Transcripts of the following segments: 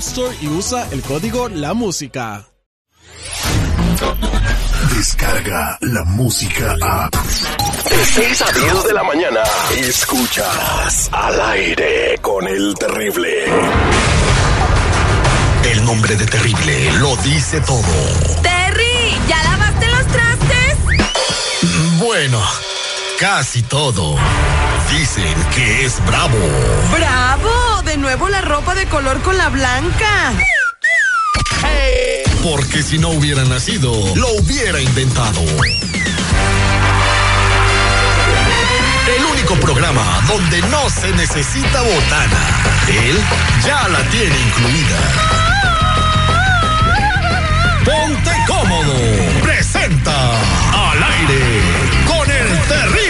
Store y usa el código La Música. Descarga la música a. De 6 a 10 de la mañana. Escuchas al aire con el terrible. El nombre de terrible lo dice todo. Terry, ¿ya lavaste los trastes? Bueno, casi todo. Dicen que es bravo. ¡Bravo! De nuevo la ropa de color con la blanca. Porque si no hubiera nacido, lo hubiera inventado. El único programa donde no se necesita botana. Él ya la tiene incluida. Ponte cómodo. Presenta al aire con el terrible.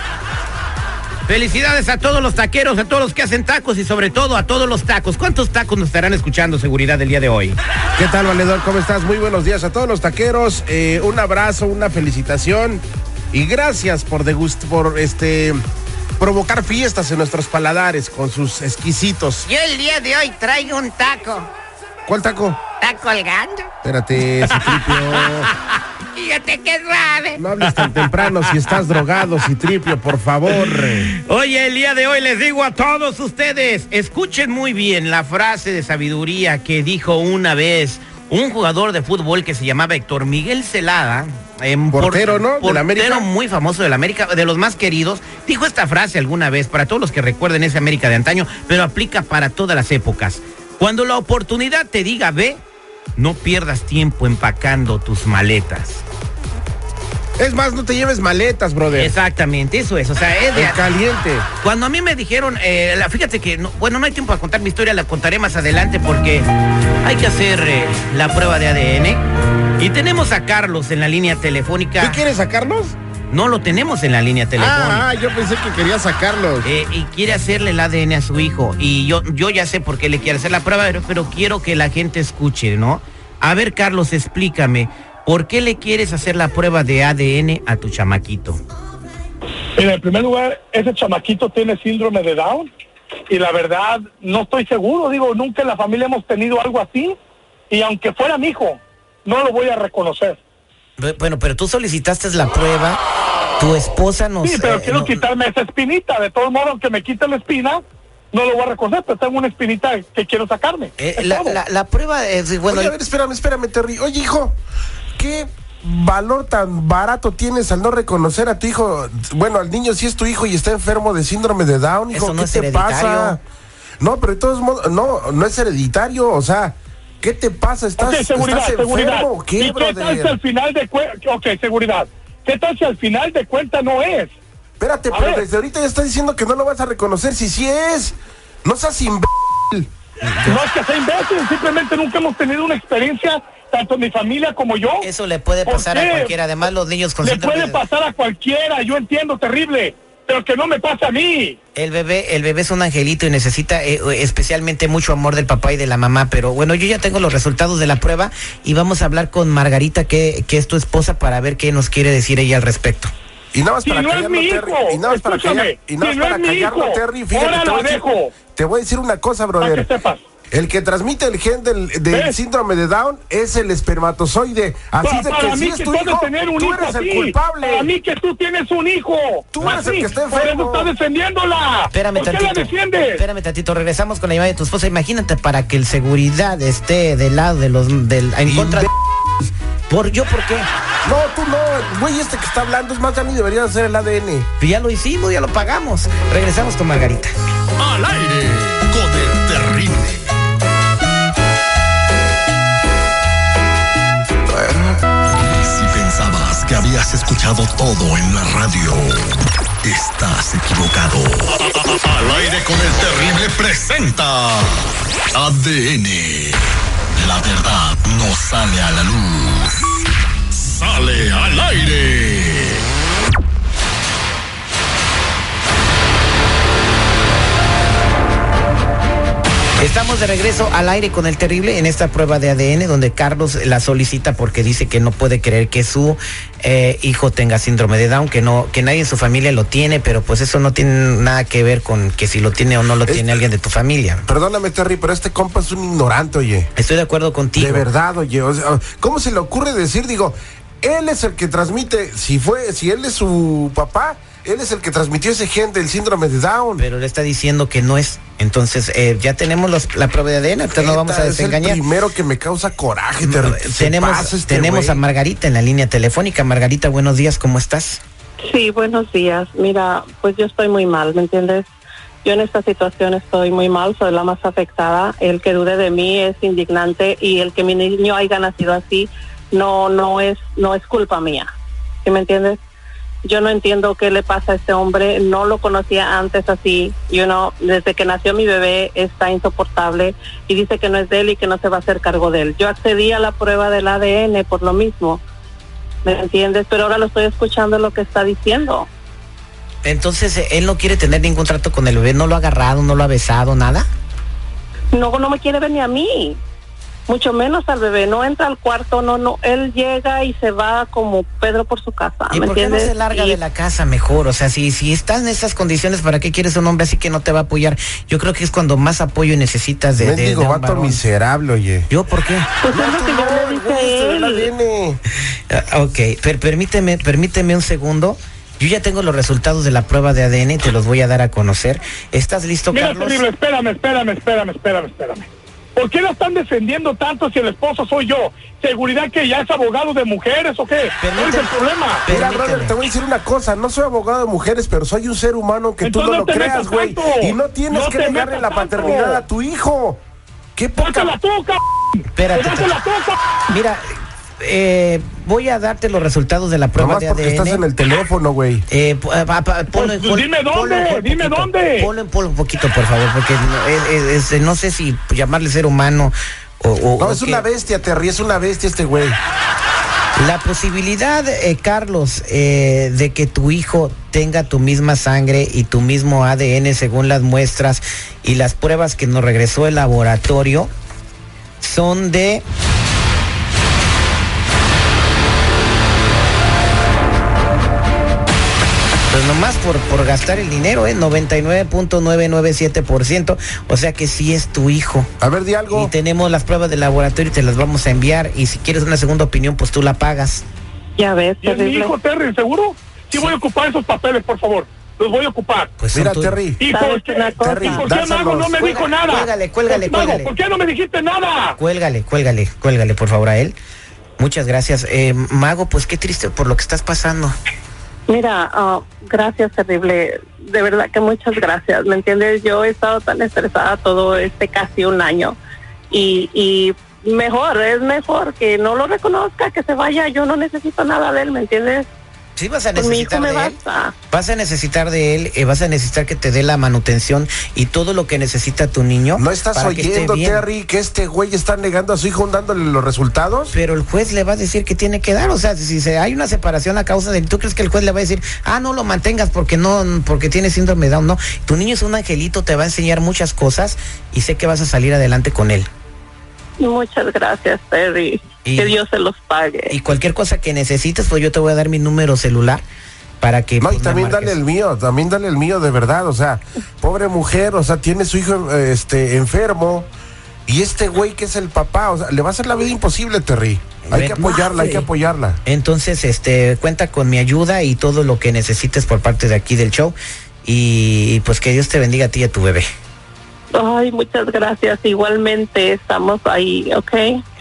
Felicidades a todos los taqueros, a todos los que hacen tacos y sobre todo a todos los tacos. ¿Cuántos tacos nos estarán escuchando seguridad el día de hoy? ¿Qué tal, valedor? ¿Cómo estás? Muy buenos días a todos los taqueros. Eh, un abrazo, una felicitación y gracias por degust por este provocar fiestas en nuestros paladares con sus exquisitos. Yo el día de hoy traigo un taco. ¿Cuál taco? ¿Está colgando? Espérate, Citripio. Suave. No hables tan temprano si estás drogado, Citripio, por favor. Oye, el día de hoy les digo a todos ustedes, escuchen muy bien la frase de sabiduría que dijo una vez un jugador de fútbol que se llamaba Héctor Miguel Celada. por- Portero, ¿no? Del Portero América. muy famoso del América, de los más queridos. Dijo esta frase alguna vez para todos los que recuerden ese América de antaño, pero aplica para todas las épocas. Cuando la oportunidad te diga ve, no pierdas tiempo empacando tus maletas. Es más, no te lleves maletas, brother. Exactamente, eso es. O sea, es de, En caliente. Cuando a mí me dijeron, eh, la- fíjate que, no- bueno, no hay tiempo para contar mi historia, la contaré más adelante porque hay que hacer eh, la prueba de ADN. Y tenemos a Carlos en la línea ¿Tú telefónica. quieres sacarlos? No lo tenemos en la línea telefónica. Ah, yo pensé que querías sacarlos. Eh, y quiere hacerle el ADN a su hijo. Y yo, yo ya sé por qué le quiere hacer la prueba, pero, pero quiero que la gente escuche, ¿no? A ver, Carlos, explícame, ¿por qué le quieres hacer la prueba de ADN a tu chamaquito? Mira, en primer lugar, ese chamaquito tiene síndrome de Down y la verdad no estoy seguro, digo, nunca en la familia hemos tenido algo así y aunque fuera mi hijo, no lo voy a reconocer. Bu- Bueno, pero tú solicitaste la prueba, tu esposa nos... Sí, pero eh, quiero no- quitarme esa espinita, de todos modos, aunque me quite la espina, no lo voy a reconocer, pero tengo una espinita que quiero sacarme. Eh, Es la, todo. la- la prueba es, bueno, Oye, a ver, espérame, espérame, Terry. Oye, hijo, ¿qué valor tan barato tienes al no reconocer a tu hijo? Bueno, al niño si es tu hijo y está enfermo de síndrome de Down, hijo, Eso no ¿qué es te hereditario. pasa? No, pero de todos modos, no, no es hereditario, o sea, ¿qué te pasa? ¿Estás, Ok, seguridad, estás seguridad. enfermo o qué, ¿Y qué tal si al final de cuenta, ok, seguridad, qué tal si al final de cuenta no es? Espérate, A pero ver. desde ahorita ya estás diciendo que no lo vas a reconocer, si sí es. No seas imbécil. No es que sea imbécil, simplemente nunca hemos tenido una experiencia, tanto mi familia como yo. eso le puede ¿Por pasar a cualquiera. Además, los niños con Le puede de- pasar a cualquiera, yo entiendo, terrible. pero que no me pase a mí. El bebé, el bebé es un angelito y necesita eh, especialmente mucho amor del papá y de la mamá, pero bueno, yo ya tengo los resultados de la prueba y vamos a hablar con Margarita, que, que es tu esposa, para ver qué nos quiere decir ella al respecto. Y nada más Si para no es callarlo, mi Terry. hijo, Y nada más para callar- y nada si más no para es mi callarlo, hijo, Terry. Fíjate, ahora decir, dejo. Te voy a decir una cosa, Para brother. que sepas. El que transmite el gen del, del síndrome de Down es el espermatozoide. Así Pa- de para que si mí es que tu hijo, tener un tú hijo eres así. el culpable. Para mí que tú tienes un hijo. Tú eres el Así, que está Por eso enfermo. estás defendiéndola. Espérame ¿Por qué la tantito. defiendes? Espérame tantito, regresamos con la llamada de tu esposa. Imagínate para que el seguridad esté del lado de los del en contra de por yo por qué? No, tú no. El güey este que está hablando es más, ya ni debería hacer el ADN. Ya lo hicimos, ya lo pagamos. Regresamos con Margarita. Al aire con el terrible. Si pensabas que habías escuchado todo en la radio, estás equivocado. Al aire con el terrible presenta ADN. La verdad no sale a la luz. Sale al aire. Estamos de regreso al aire con el terrible en esta prueba de ADN donde Carlos la solicita porque dice que no puede creer que su eh, hijo tenga síndrome de Down, que no, que nadie en su familia lo tiene, pero pues eso no tiene nada que ver con que si lo tiene o no lo Es- tiene alguien de tu familia. Perdóname, Terry, pero este compa es un ignorante, oye. Estoy de acuerdo contigo. De verdad, oye. o sea, ¿Cómo se le ocurre decir, digo, él es el que transmite, si fue, si él es su papá, él es el que transmitió ese gen del síndrome de Down. Pero le está diciendo que no es. Entonces, eh, ya tenemos los- la prueba de ADN, entonces no vamos a es desengañar. el primero que me causa coraje. Tenemos este tenemos a Margarita en la línea telefónica. Margarita, buenos días, ¿cómo estás? Sí, buenos días. Mira, pues yo estoy muy mal, ¿me entiendes? Yo en esta situación estoy muy mal, soy la más afectada. El que dude de mí es indignante y el que mi niño haya nacido así no no es no es culpa mía. ¿Sí me entiendes? Yo no entiendo qué le pasa a este hombre, no lo conocía antes así, you know, desde que nació mi bebé está insoportable y dice que no es de él y que no se va a hacer cargo de él. Yo accedí a la prueba del ADN por lo mismo. ¿Me entiendes? Pero ahora lo estoy escuchando lo que está diciendo. Entonces, eh, él no quiere tener ningún trato con el bebé, no lo ha agarrado, no lo ha besado, nada. No, no me quiere ver ni a mí, mucho menos al bebé. No entra al cuarto, no, no. Él llega y se va como Pedro por su casa. ¿Y ¿me por qué no se larga Y- de la casa mejor? O sea, si, si estás en esas condiciones, ¿para qué quieres un hombre así que no te va a apoyar? Yo creo que es cuando más apoyo necesitas de, de, un vato varón. miserable, oye. ¿Yo por qué? Pues es lo que yo le dije a Güey, del él. ADN. Ok, per- permíteme, permíteme un segundo. Yo ya tengo los resultados de la prueba de ADN y te los voy a dar a conocer. ¿Estás listo, Mira, Carlos? terrible, espérame, espérame, espérame, espérame, espérame. ¿Por qué la están defendiendo tanto si el esposo soy yo? ¿Seguridad que ya es abogado de mujeres o qué? ¿Cuál es el Permíteme. problema? Mira, Permíteme. brother, te voy a decir una cosa, no soy abogado de mujeres, pero soy un ser humano que tú no no lo creas, güey. Y no tienes No que negarle la tanto. paternidad a tu hijo. ¿Qué poca... ¡Dátela tú, cabrón! Espérate. Mira, eh, voy a darte los resultados de la prueba Nomás de porque ADN. estás en el teléfono, güey. Eh, po- pa- pa- ponlo, Pues, pon- dime dónde, dime poquito. dónde. Ponlo en polvo un poquito, por favor, porque no, es- no sé si llamarle ser humano o... o- No, o es una bestia, Terry, es una bestia este güey. La posibilidad, eh, Carlos, eh, de que tu hijo tenga tu misma sangre y tu mismo ADN según las muestras y las pruebas que nos regresó el laboratorio son de... Pues nomás por, por gastar el dinero, ¿eh? 99.997%. O sea que sí es tu hijo. A ver, di algo. Y tenemos las pruebas del laboratorio y te las vamos a enviar. Y si quieres una segunda opinión, pues tú la pagas. Ya ves, ¿Y es mi hijo Terry, seguro? Sí, voy a ocupar esos papeles, por favor. Los voy a ocupar. Pues Mira. Terry. ¿Y ¿Sabes por qué, una cosa? ¿Y por qué Dáselos. Mago no me Cuelga- dijo nada? cuélgale, cuélgale, Mago, cuélgale. ¿por qué no me dijiste nada? Cuélgale, cuélgale, cuélgale, por favor, a él. Muchas gracias. Eh, Mago, pues qué triste por lo que estás pasando. Mira, ah, gracias, terrible. De verdad que muchas gracias. ¿Me entiendes? Yo he estado tan estresada todo este casi un año. Y, y mejor, es mejor que no lo reconozca, que se vaya. Yo no necesito nada de él, ¿me entiendes? Sí, vas a Con mi hijo necesitar me de él. basta. Vas a necesitar de él, eh, vas a necesitar que te dé la manutención y todo lo que necesita tu niño. ¿No estás que oyendo, bien. Terry, que este güey está negando a su hijo dándole los resultados? Pero el juez le va a decir que tiene que dar, o sea, si se, hay una separación a causa de, ¿tú crees que el juez le va a decir, ah, no lo mantengas porque no, porque tiene síndrome de Down? No, tu niño es un angelito, te va a enseñar muchas cosas y sé que vas a salir adelante con él. Muchas gracias, Terry. Y- que Dios se los pague. Y cualquier cosa que necesites, pues yo te voy a dar mi número celular para que... No, y pues, también marques. dale el mío, también dale el mío de verdad, o sea, pobre mujer, o sea, tiene su hijo este enfermo y este güey que es el papá, o sea, le va a hacer la vida imposible, Terry. Hay que apoyarla, hay que apoyarla. Entonces, este, cuenta con mi ayuda y todo lo que necesites por parte de aquí del show. Y pues que Dios te bendiga a ti y a tu bebé. Ay, muchas gracias. Igualmente estamos ahí, ¿ok?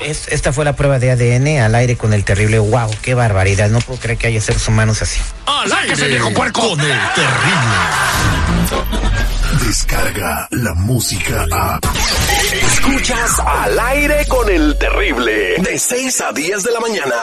Es- esta fue la prueba de ADN al aire con el terrible. ¡Wow! ¡Qué barbaridad! No puedo creer que haya seres humanos así. Al aire con el terrible. Descarga la música a. Escuchas al aire con el terrible. De 6 a 10 de la mañana.